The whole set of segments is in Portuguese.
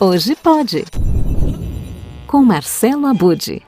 Hoje pode. Com Marcelo Abude.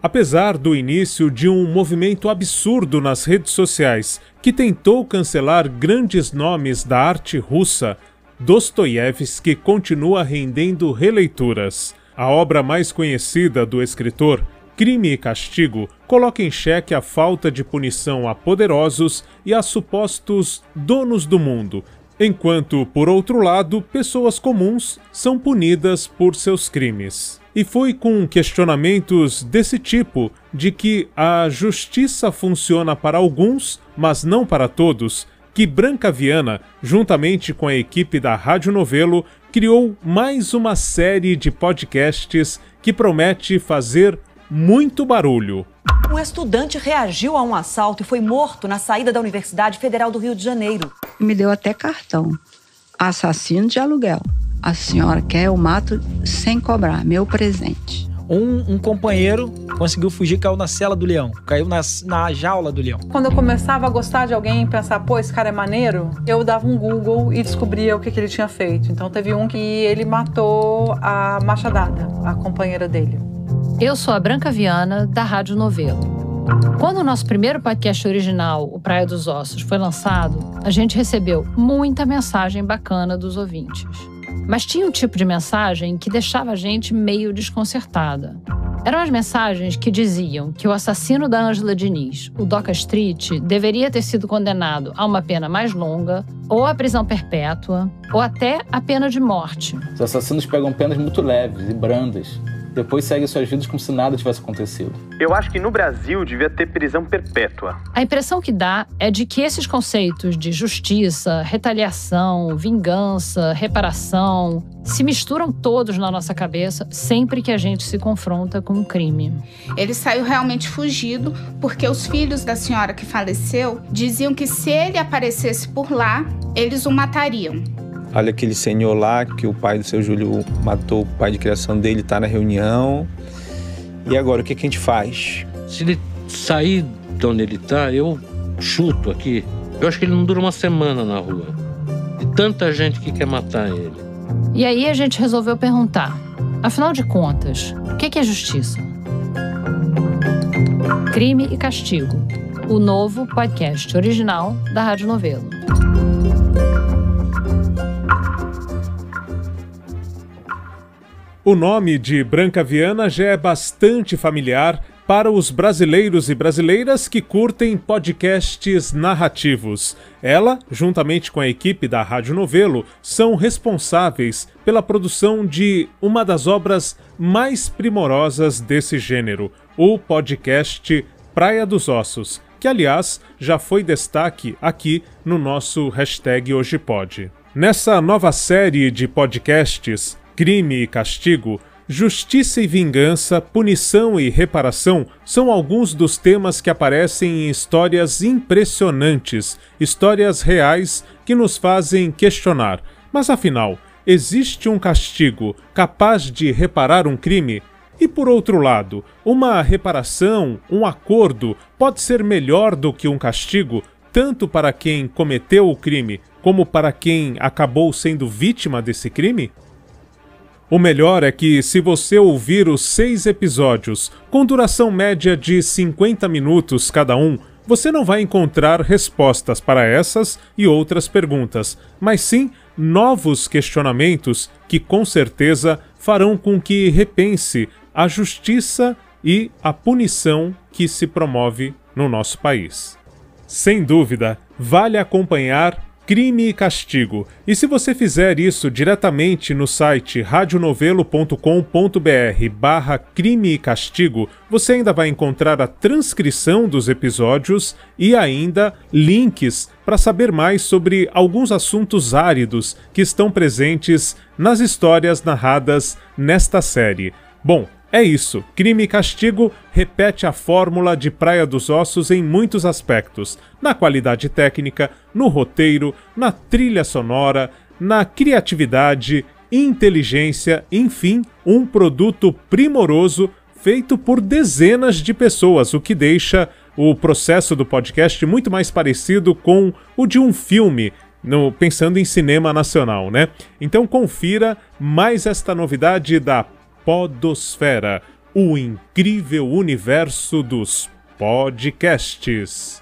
Apesar do início de um movimento absurdo nas redes sociais que tentou cancelar grandes nomes da arte russa, Dostoiévski continua rendendo releituras. A obra mais conhecida do escritor, Crime e Castigo, coloca em xeque a falta de punição a poderosos e a supostos donos do mundo, enquanto, por outro lado, pessoas comuns são punidas por seus crimes. E foi com questionamentos desse tipo, de que a justiça funciona para alguns, mas não para todos, que Branca Viana, juntamente com a equipe da Rádio Novelo, criou mais uma série de podcasts que promete fazer muito barulho. Um estudante reagiu a um assalto e foi morto na saída da Universidade Federal do Rio de Janeiro. Me deu até cartão. Assassino de aluguel. A senhora quer, eu mato sem cobrar. Meu presente. Um, um, companheiro conseguiu fugir, caiu na cela do leão, caiu na, na jaula do leão. Quando eu começava a gostar de alguém e pensar, pô, esse cara é maneiro, eu dava um Google e descobria o que, que ele tinha feito. Então teve um que ele matou a machadada, a companheira dele. Eu sou a Branca Viana, da Rádio Novelo. Quando o nosso primeiro podcast original, o Praia dos Ossos, foi lançado, a gente recebeu muita mensagem bacana dos ouvintes. Mas tinha um tipo de mensagem que deixava a gente meio desconcertada. Eram as mensagens que diziam que o assassino da Ângela Diniz, o Doca Street, deveria ter sido condenado a uma pena mais longa, ou a prisão perpétua, ou até a pena de morte. Os assassinos pegam penas muito leves e brandas depois seguem suas vidas como se nada tivesse acontecido. Eu acho que no Brasil devia ter prisão perpétua. A impressão que dá é de que esses conceitos de justiça, retaliação, vingança, reparação se misturam todos na nossa cabeça sempre que a gente se confronta com um crime. Ele saiu realmente fugido porque os filhos da senhora que faleceu diziam que se ele aparecesse por lá, eles o matariam. Olha aquele senhor lá que o pai do seu Júlio matou o pai de criação dele, está na reunião. E agora, o que, que a gente faz? Se ele sair de onde ele está, eu chuto aqui. Eu acho que ele não dura uma semana na rua. De tanta gente que quer matar ele. E aí a gente resolveu perguntar: afinal de contas, o que é justiça? Crime e Castigo, o novo podcast original da Rádio Novelo. O nome de Branca Viana já é bastante familiar para os brasileiros e brasileiras que curtem podcasts narrativos. Ela, juntamente com a equipe da Rádio Novelo, são responsáveis pela produção de uma das obras mais primorosas desse gênero, o podcast Praia dos Ossos, que aliás já foi destaque aqui no nosso hashtag Hoje Pode. Nessa nova série de podcasts, crime e castigo, justiça e vingança, punição e reparação são alguns dos temas que aparecem em histórias impressionantes, histórias reais que nos fazem questionar. Mas afinal, existe um castigo capaz de reparar um crime? E por outro lado, uma reparação, um acordo, pode ser melhor do que um castigo, tanto para quem cometeu o crime como para quem acabou sendo vítima desse crime? O melhor é que, se você ouvir os seis episódios, com duração média de 50 minutos cada um, você não vai encontrar respostas para essas e outras perguntas, mas sim novos questionamentos que com certeza farão com que repense a justiça e a punição que se promove no nosso país. Sem dúvida, vale acompanhar Crime e Castigo. E se você fizer isso diretamente no site radionovelo.com.br barra Crime e Castigo, você ainda vai encontrar a transcrição dos episódios e ainda links para saber mais sobre alguns assuntos áridos que estão presentes nas histórias narradas nesta série. Bom, é isso. Crime e Castigo repete a fórmula de Praia dos Ossos em muitos aspectos: na qualidade técnica, no roteiro, na trilha sonora, na criatividade, inteligência, enfim, um produto primoroso feito por dezenas de pessoas, o que deixa o processo do podcast muito mais parecido com o de um filme no, pensando em cinema nacional, né? Então confira mais esta novidade da Podosfera, o incrível universo dos podcasts.